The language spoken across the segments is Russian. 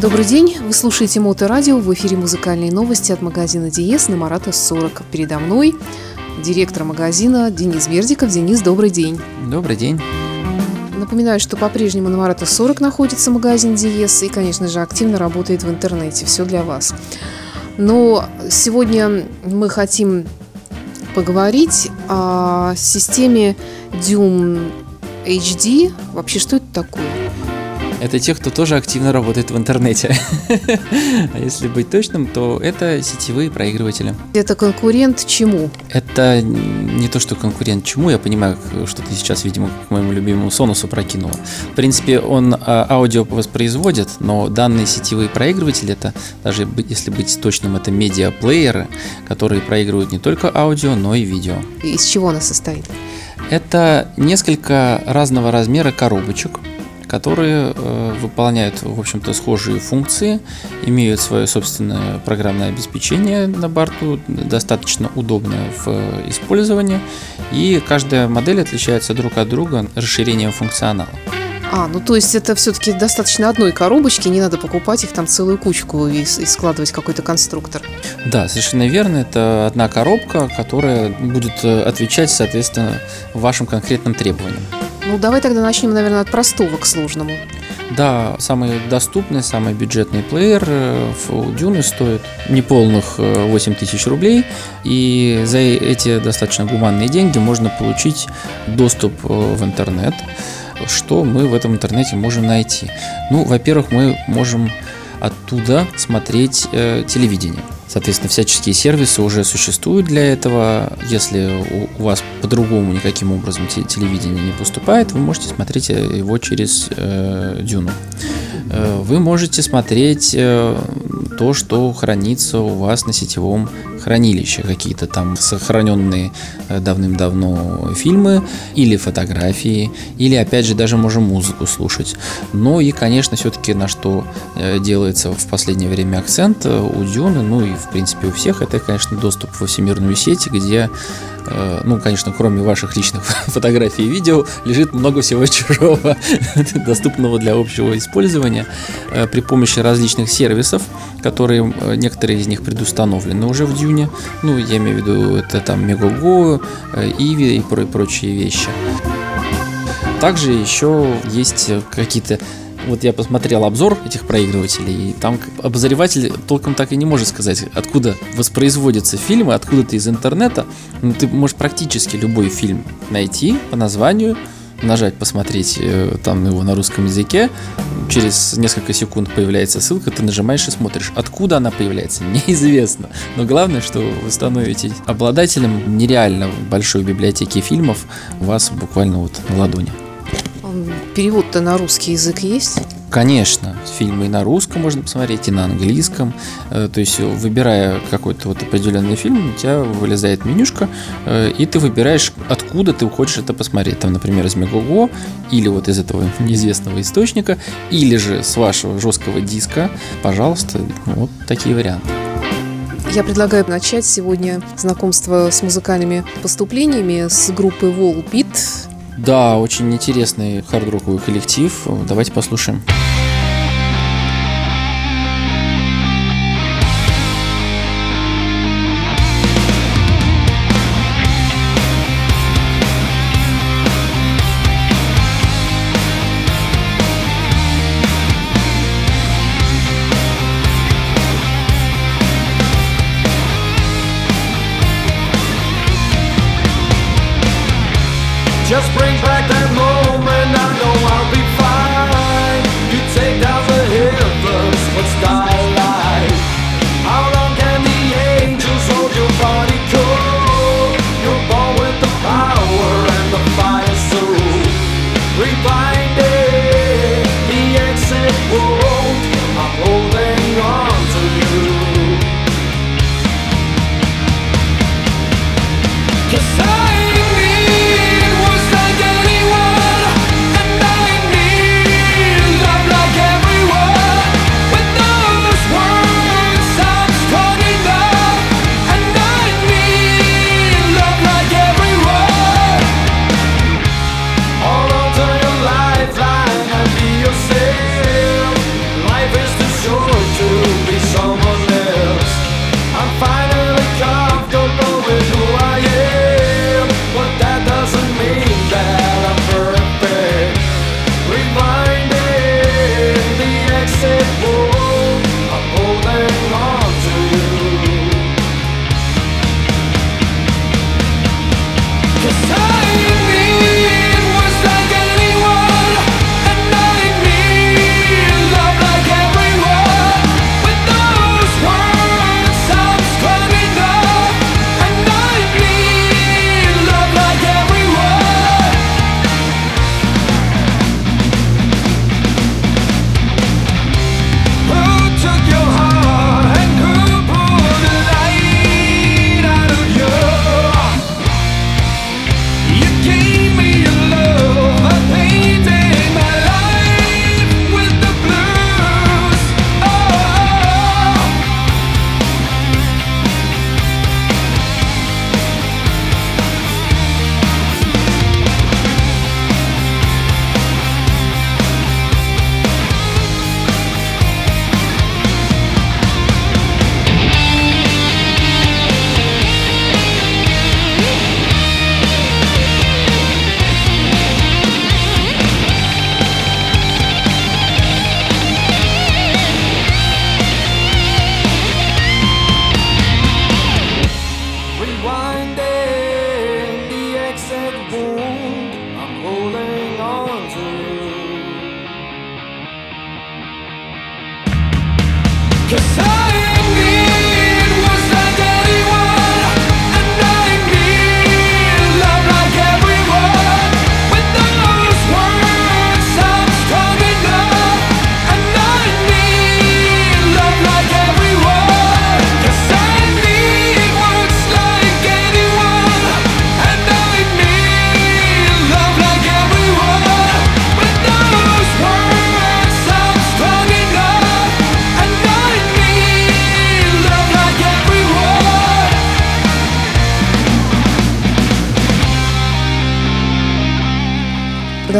Добрый день, вы слушаете Моторадио, в эфире музыкальные новости от магазина Диес на Марата 40. Передо мной директор магазина Денис Бердиков. Денис, добрый день. Добрый день. Напоминаю, что по-прежнему на Марата 40 находится магазин Диес и, конечно же, активно работает в интернете. Все для вас. Но сегодня мы хотим поговорить о системе Doom HD. Вообще, что это такое? Это те, кто тоже активно работает в интернете. А если быть точным, то это сетевые проигрыватели. Это конкурент чему? Это не то, что конкурент чему. Я понимаю, что ты сейчас, видимо, к моему любимому Сонусу прокинула. В принципе, он а, аудио воспроизводит, но данные сетевые проигрыватели, это даже если быть точным, это медиаплееры, которые проигрывают не только аудио, но и видео. Из чего она состоит? Это несколько разного размера коробочек, которые э, выполняют, в общем-то, схожие функции, имеют свое собственное программное обеспечение на борту, достаточно удобное в использовании, и каждая модель отличается друг от друга расширением функционала. А, ну то есть это все-таки достаточно одной коробочки, не надо покупать их там целую кучку и, и складывать какой-то конструктор. Да, совершенно верно. Это одна коробка, которая будет э, отвечать, соответственно, вашим конкретным требованиям. Ну, давай тогда начнем, наверное, от простого к сложному. Да, самый доступный, самый бюджетный плеер э, у Дюны стоит неполных 8 э, тысяч рублей. И за эти достаточно гуманные деньги можно получить доступ э, в интернет. Что мы в этом интернете можем найти? Ну, во-первых, мы можем оттуда смотреть э, телевидение. Соответственно, всяческие сервисы уже существуют для этого. Если у вас по-другому никаким образом телевидение не поступает, вы можете смотреть его через э, Дюну. Э, вы можете смотреть э, то, что хранится у вас на сетевом хранилище, какие-то там сохраненные э, давным-давно фильмы или фотографии, или опять же даже можем музыку слушать. Но и, конечно, все-таки на что делается в последнее время акцент у Дюны, ну и в принципе у всех, это, конечно, доступ во всемирную сеть, где ну, конечно, кроме ваших личных фотографий и видео, лежит много всего чужого, доступного для общего использования э, при помощи различных сервисов, которые э, некоторые из них предустановлены уже в Дюне. Ну, я имею в виду, это там Megogo, Иви и прочие вещи. Также еще есть какие-то вот я посмотрел обзор этих проигрывателей, и там обозреватель толком так и не может сказать, откуда воспроизводятся фильмы, откуда-то из интернета. Ну, ты можешь практически любой фильм найти по названию, нажать посмотреть э, там его на русском языке, через несколько секунд появляется ссылка, ты нажимаешь и смотришь. Откуда она появляется, неизвестно. Но главное, что вы становитесь обладателем нереально большой библиотеки фильмов у вас буквально вот на ладони. Перевод-то на русский язык есть? Конечно, фильмы и на русском можно посмотреть, и на английском. Э, то есть, выбирая какой-то вот определенный фильм, у тебя вылезает менюшка, э, и ты выбираешь, откуда ты хочешь это посмотреть. Там, например, из Мегого, или вот из этого неизвестного источника, или же с вашего жесткого диска. Пожалуйста, вот такие варианты. Я предлагаю начать сегодня знакомство с музыкальными поступлениями с группы Volbeat. Да, очень интересный хард-роковый коллектив. Давайте послушаем. Just Cause I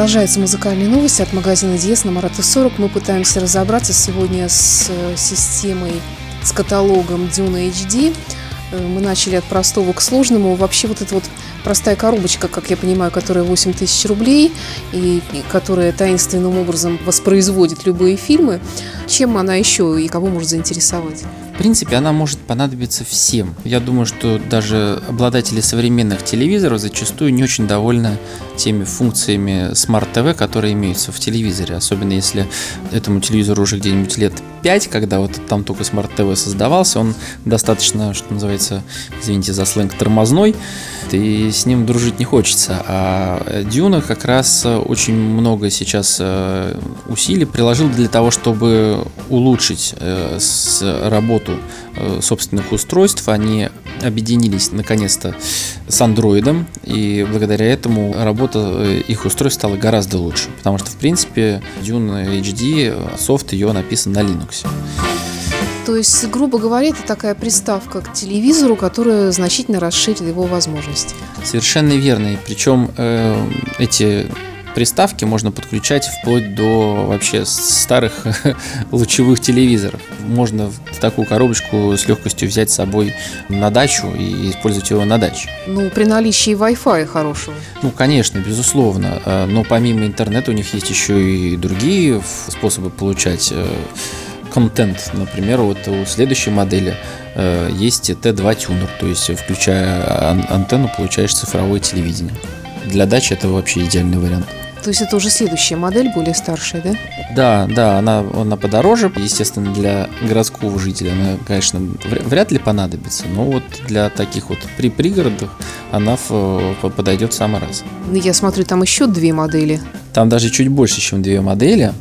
Продолжается музыкальные новости от магазина Диес на Марата 40. Мы пытаемся разобраться сегодня с э, системой, с каталогом Duna HD. Э, мы начали от простого к сложному. Вообще вот эта вот простая коробочка, как я понимаю, которая 8 тысяч рублей и которая таинственным образом воспроизводит любые фильмы, чем она еще и кого может заинтересовать? Принципе, она может понадобиться всем. Я думаю, что даже обладатели современных телевизоров зачастую не очень довольны теми функциями Smart TV, которые имеются в телевизоре. Особенно если этому телевизору уже где-нибудь лет 5, когда вот там только Smart TV создавался, он достаточно, что называется, извините за сленг, тормозной, и с ним дружить не хочется. А Дюна как раз очень много сейчас э, усилий приложил для того, чтобы улучшить э, работу э, собственных устройств. Они объединились наконец-то с андроидом, и благодаря этому работа э, их устройств стала гораздо лучше, потому что, в принципе, Dune HD, э, софт ее написан на Linux. То есть, грубо говоря, это такая приставка к телевизору, которая значительно расширит его возможности. Совершенно верно. И причем э, эти приставки можно подключать вплоть до вообще старых лучевых телевизоров. Можно такую коробочку с легкостью взять с собой на дачу и использовать его на даче. Ну, при наличии Wi-Fi хорошего. Ну, конечно, безусловно. А, но помимо интернета у них есть еще и другие способы получать э, контент. Например, вот у следующей модели э, есть T2 тюнер, то есть включая антенну получаешь цифровое телевидение. Для дачи это вообще идеальный вариант. То есть это уже следующая модель, более старшая, да? Да, да, она, она подороже. Естественно, для городского жителя она, конечно, вряд ли понадобится, но вот для таких вот при пригородах она подойдет в самый раз. Ну, я смотрю, там еще две модели. Там даже чуть больше, чем две модели.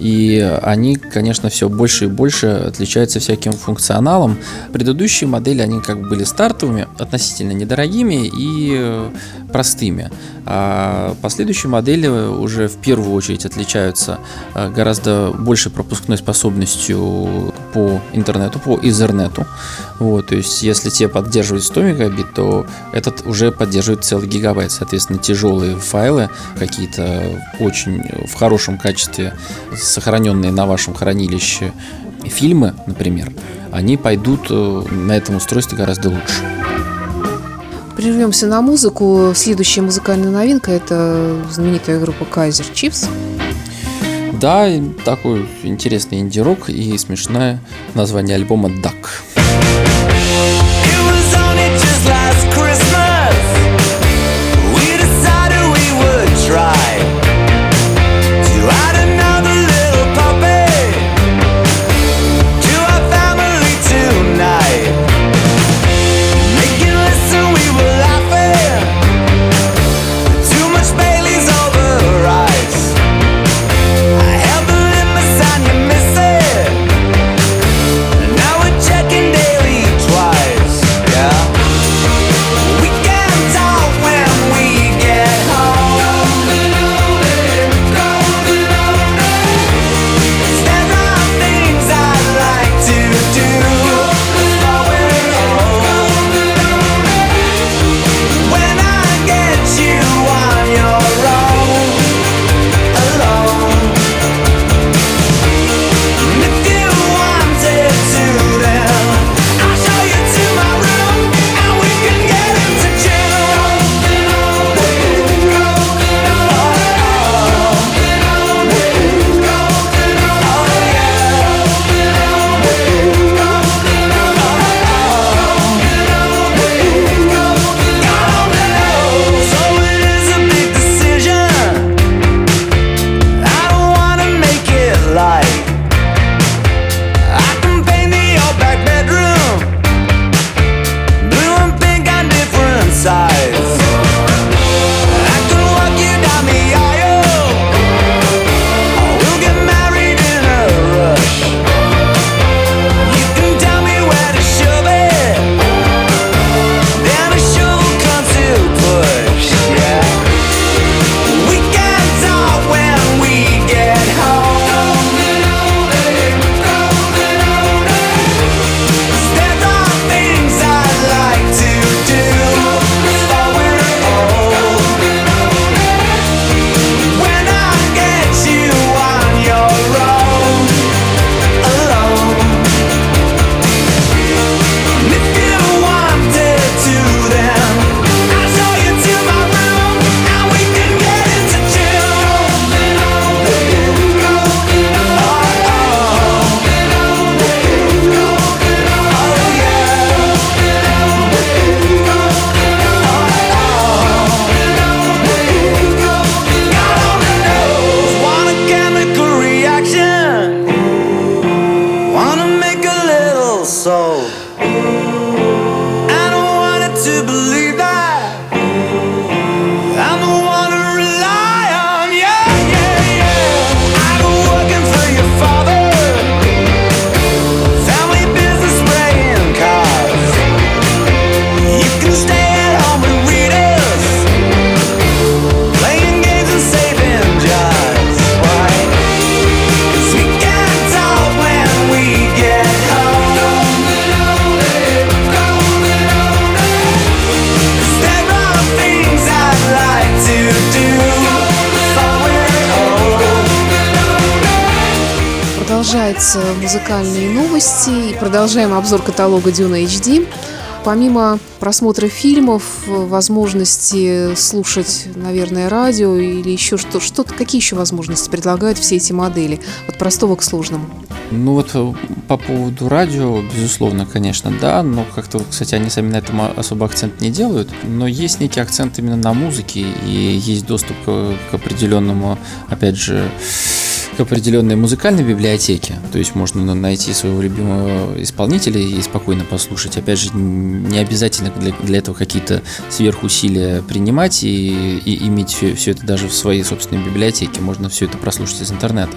И они, конечно, все больше и больше отличаются всяким функционалом. Предыдущие модели, они как бы были стартовыми, относительно недорогими и э, простыми. А последующие модели уже в первую очередь отличаются э, гораздо большей пропускной способностью по интернету, по изернету. Вот, то есть, если те поддерживают 100 мегабит, то этот уже поддерживает целый гигабайт. Соответственно, тяжелые файлы, какие-то очень в хорошем качестве сохраненные на вашем хранилище фильмы, например, они пойдут э, на этом устройстве гораздо лучше. Прервемся на музыку. Следующая музыкальная новинка – это знаменитая группа Kaiser Chiefs. Да, такой интересный инди-рок и смешное название альбома «Duck». Продолжаются музыкальные новости и продолжаем обзор каталога Дюна HD. Помимо просмотра фильмов, возможности слушать, наверное, радио или еще что, что какие еще возможности предлагают все эти модели от простого к сложному? Ну вот э, по поводу радио, безусловно, конечно, да, но как-то, кстати, они сами на этом особо акцент не делают, но есть некий акцент именно на музыке и есть доступ к, определенному, опять же, определенной музыкальной библиотеке. То есть можно найти своего любимого исполнителя и спокойно послушать. Опять же, не обязательно для, для этого какие-то сверхусилия принимать и, и иметь все, все это даже в своей собственной библиотеке. Можно все это прослушать из интернета.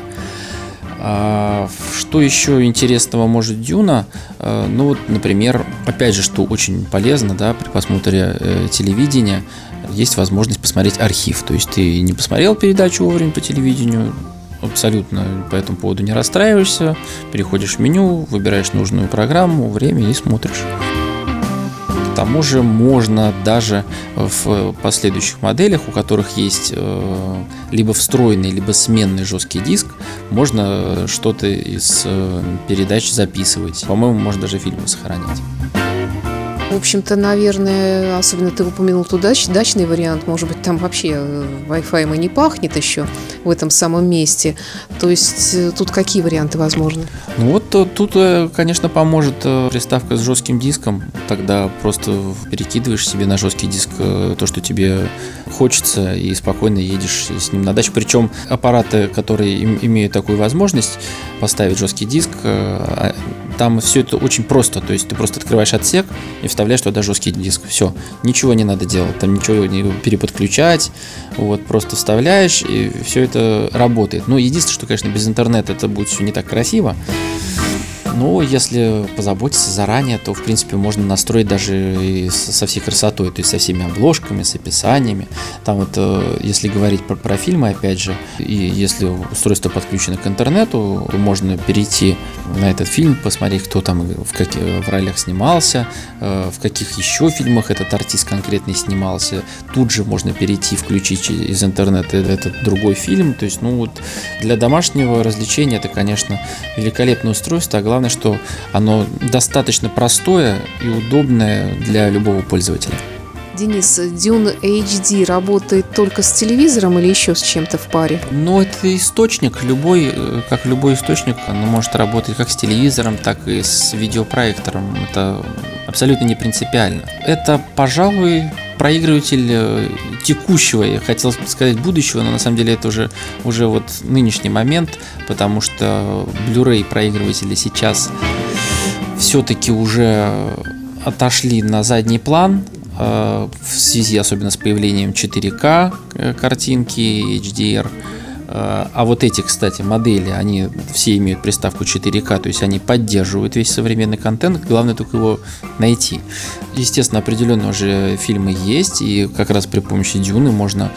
А, что еще интересного может Дюна? А, ну вот, например, опять же, что очень полезно, да, при просмотре э, телевидения, есть возможность посмотреть архив. То есть ты не посмотрел передачу вовремя по телевидению, абсолютно по этому поводу не расстраиваешься, переходишь в меню, выбираешь нужную программу, время и смотришь. К тому же можно даже в последующих моделях, у которых есть э, либо встроенный, либо сменный жесткий диск, можно что-то из э, передач записывать. По-моему, можно даже фильмы сохранять. В общем-то, наверное, особенно ты упомянул ту дач, дачный вариант, может быть, там вообще э, Wi-Fi и не пахнет еще в этом самом месте. То есть э, тут какие варианты возможны? Ну вот э, тут, конечно, поможет приставка с жестким диском. Тогда просто перекидываешь себе на жесткий диск то, что тебе хочется, и спокойно едешь с ним на дачу. Причем аппараты, которые имеют такую возможность поставить жесткий диск, а, там все это очень просто. То есть ты просто открываешь отсек и вставляешь туда жесткий диск. Все, ничего не надо делать, там ничего не переподключать. Вот, просто вставляешь, и все это работает. Ну, единственное, что, конечно, без интернета это будет все не так красиво. Ну, если позаботиться заранее, то, в принципе, можно настроить даже и со всей красотой, то есть со всеми обложками, с описаниями. Там вот, э, если говорить про, про фильмы, опять же, и если устройство подключено к интернету, то можно перейти на этот фильм, посмотреть, кто там в, каких, в ролях снимался, э, в каких еще фильмах этот артист конкретный снимался. Тут же можно перейти, включить из интернета этот другой фильм. То есть, ну вот, для домашнего развлечения это, конечно, великолепное устройство, а главное главное, что оно достаточно простое и удобное для любого пользователя. Денис, Dune HD работает только с телевизором или еще с чем-то в паре? Ну, это источник. Любой, э, как любой источник, оно может работать как с телевизором, так и с видеопроектором. Это абсолютно не принципиально. Это, пожалуй, проигрыватель э, текущего, я хотел сказать будущего, но на самом деле это уже, уже вот нынешний момент, потому что Blu-ray проигрыватели сейчас все-таки уже отошли на задний план, э, в связи особенно с появлением 4К э, картинки, HDR, а вот эти, кстати, модели, они все имеют приставку 4К, то есть они поддерживают весь современный контент, главное только его найти. Естественно, определенно уже фильмы есть, и как раз при помощи Дюны можно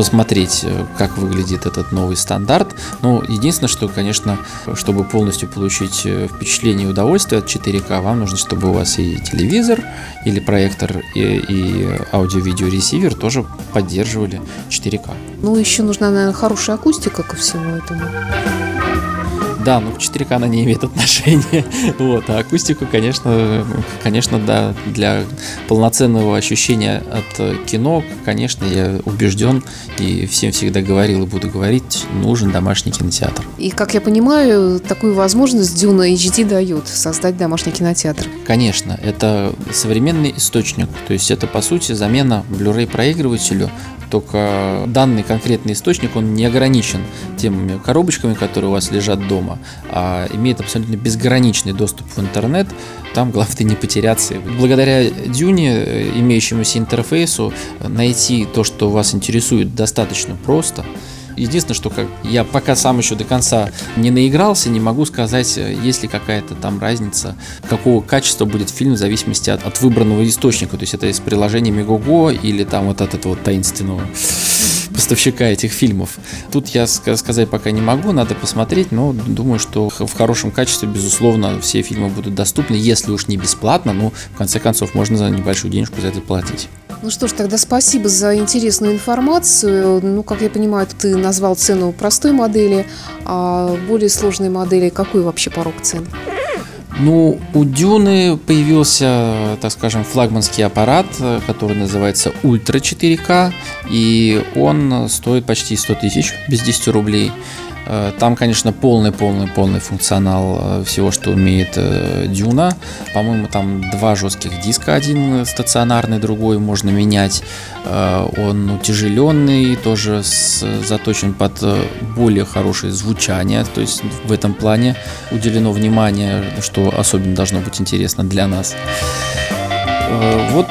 посмотреть, э, как выглядит этот новый стандарт. Но единственное, что, конечно, чтобы полностью получить э, впечатление и удовольствие от 4К, вам нужно, чтобы у вас и телевизор, или проектор, и, и аудио-видео-ресивер тоже поддерживали 4К. Ну, еще нужна, наверное, хорошая акустика ко всему этому. Да, ну к 4К она не имеет отношения. вот, а акустику, конечно, конечно, да, для полноценного ощущения от кино, конечно, я убежден и всем всегда говорил и буду говорить, нужен домашний кинотеатр. И, как я понимаю, такую возможность Дюна HD дают создать домашний кинотеатр. Конечно, это современный источник, то есть это, по сути, замена Blu-ray проигрывателю только данный конкретный источник, он не ограничен теми коробочками, которые у вас лежат дома, а имеет абсолютно безграничный доступ в интернет. Там главное не потеряться. Благодаря Дюне, э, имеющемуся интерфейсу, найти то, что вас интересует, достаточно просто. Единственное, что как я пока сам еще до конца не наигрался, не могу сказать, э, есть ли какая-то там разница, какого качества будет фильм в зависимости от, от выбранного источника. То есть это из приложения Мегого или там вот от этого таинственного поставщика этих фильмов. Тут я сказать пока не могу, надо посмотреть, но думаю, что в хорошем качестве, безусловно, все фильмы будут доступны, если уж не бесплатно, но в конце концов можно за небольшую денежку за это платить. Ну что ж, тогда спасибо за интересную информацию. Ну, как я понимаю, ты назвал цену простой модели, а более сложной модели какой вообще порог цен? Ну, у Дюны появился, так скажем, флагманский аппарат, который называется Ультра 4К, и он стоит почти 100 тысяч, без 10 рублей. Э, там, конечно, полный-полный-полный функционал э, всего, что умеет э, Дюна. По-моему, там два жестких диска, один стационарный, другой можно менять. Он утяжеленный, тоже заточен под более хорошее звучание. То есть в этом плане уделено внимание, что особенно должно быть интересно для нас. Вот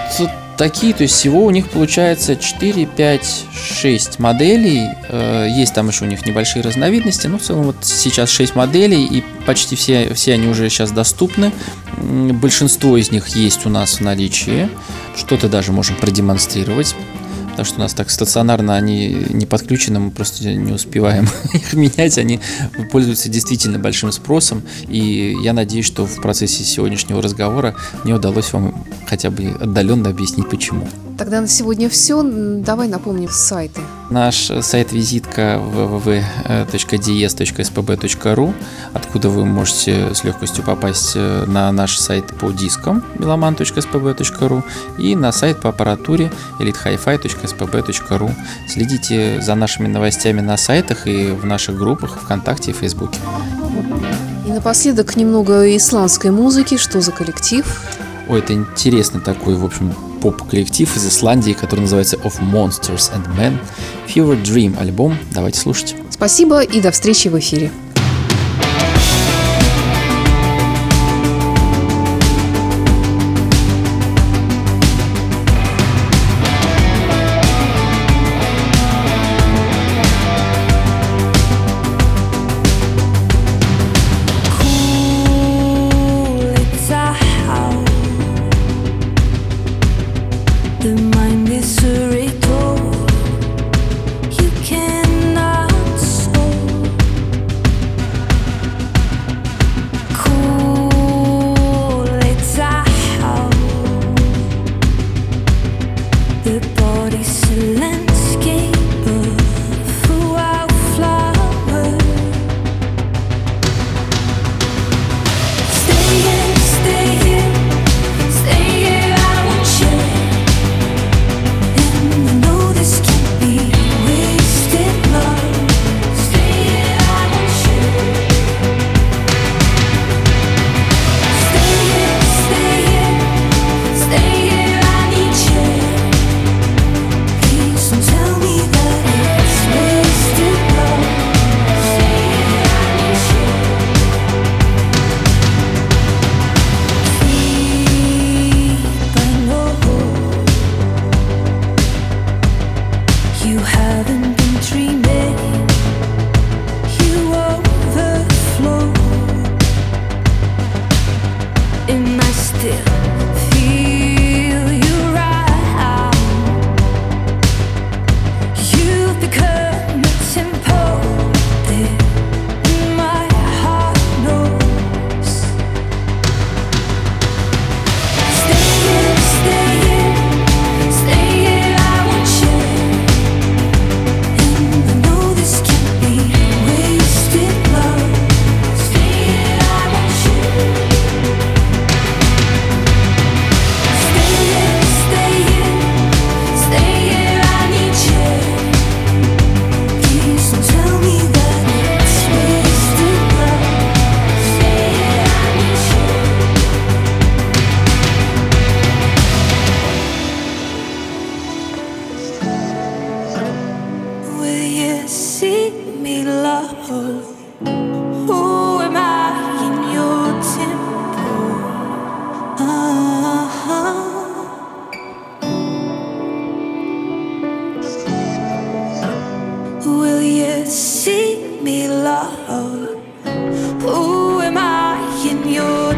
такие, то есть всего у них получается 4, 5, 6 моделей. Э, есть там еще у них небольшие разновидности, но в целом вот сейчас 6 моделей, и почти все, все они уже сейчас доступны. Большинство из них есть у нас в наличии. Что-то даже можем продемонстрировать потому что у нас так стационарно они не подключены, мы просто не успеваем их менять, они пользуются действительно большим спросом, и я надеюсь, что в процессе сегодняшнего разговора мне удалось вам хотя бы отдаленно объяснить, почему. Тогда на сегодня все. Давай напомним сайты. Наш сайт-визитка www.ds.spb.ru, откуда вы можете с легкостью попасть э, на наш сайт по дискам meloman.spb.ru и на сайт по аппаратуре elitehifi.spb.ru. Следите за нашими новостями на сайтах и в наших группах ВКонтакте и Фейсбуке. И напоследок немного исландской музыки. Что за коллектив? Ой, это интересный такой, в общем, поп-коллектив из Исландии, который называется Of Monsters and Men. Fever Dream альбом. Давайте слушать. Спасибо и до встречи в эфире.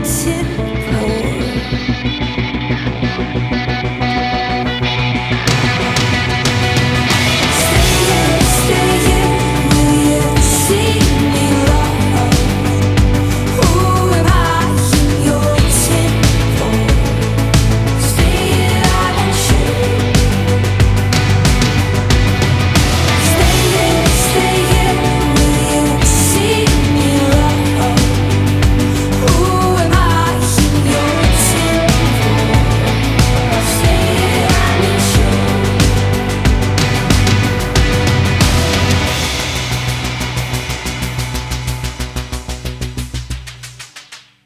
谢